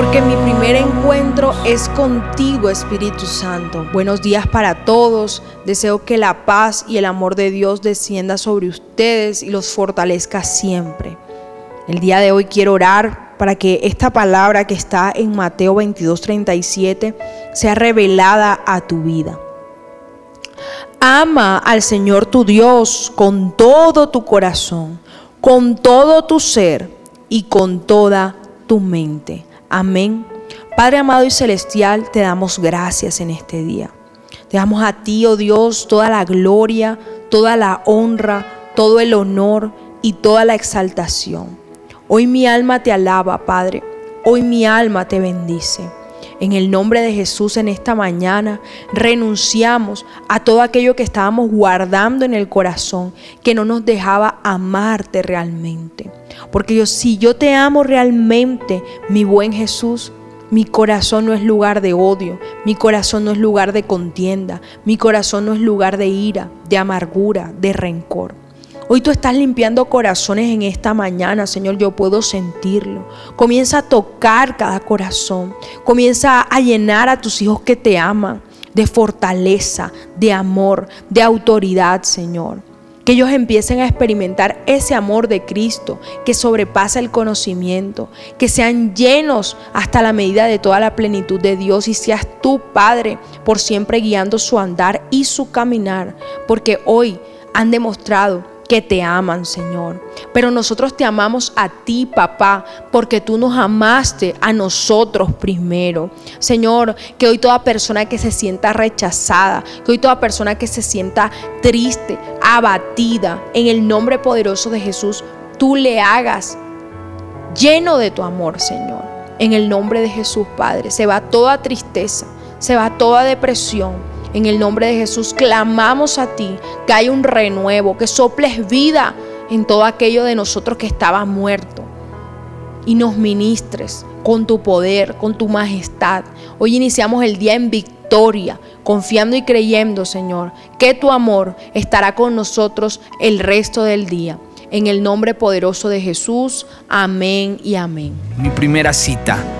porque mi primer encuentro es contigo, Espíritu Santo. Buenos días para todos. Deseo que la paz y el amor de Dios descienda sobre ustedes y los fortalezca siempre. El día de hoy quiero orar para que esta palabra que está en Mateo 22:37 sea revelada a tu vida. Ama al Señor tu Dios con todo tu corazón, con todo tu ser y con toda tu mente. Amén. Padre amado y celestial, te damos gracias en este día. Te damos a ti, oh Dios, toda la gloria, toda la honra, todo el honor y toda la exaltación. Hoy mi alma te alaba, Padre. Hoy mi alma te bendice. En el nombre de Jesús en esta mañana renunciamos a todo aquello que estábamos guardando en el corazón que no nos dejaba amarte realmente. Porque yo, si yo te amo realmente, mi buen Jesús, mi corazón no es lugar de odio, mi corazón no es lugar de contienda, mi corazón no es lugar de ira, de amargura, de rencor. Hoy tú estás limpiando corazones en esta mañana, Señor, yo puedo sentirlo. Comienza a tocar cada corazón. Comienza a llenar a tus hijos que te aman de fortaleza, de amor, de autoridad, Señor. Que ellos empiecen a experimentar ese amor de Cristo que sobrepasa el conocimiento. Que sean llenos hasta la medida de toda la plenitud de Dios y seas tú, Padre, por siempre guiando su andar y su caminar. Porque hoy han demostrado que te aman, Señor. Pero nosotros te amamos a ti, papá, porque tú nos amaste a nosotros primero. Señor, que hoy toda persona que se sienta rechazada, que hoy toda persona que se sienta triste, abatida, en el nombre poderoso de Jesús, tú le hagas lleno de tu amor, Señor. En el nombre de Jesús, Padre, se va toda tristeza, se va toda depresión en el nombre de Jesús clamamos a ti que hay un renuevo, que soples vida en todo aquello de nosotros que estaba muerto y nos ministres con tu poder, con tu majestad. Hoy iniciamos el día en victoria, confiando y creyendo, Señor, que tu amor estará con nosotros el resto del día. En el nombre poderoso de Jesús, amén y amén. Mi primera cita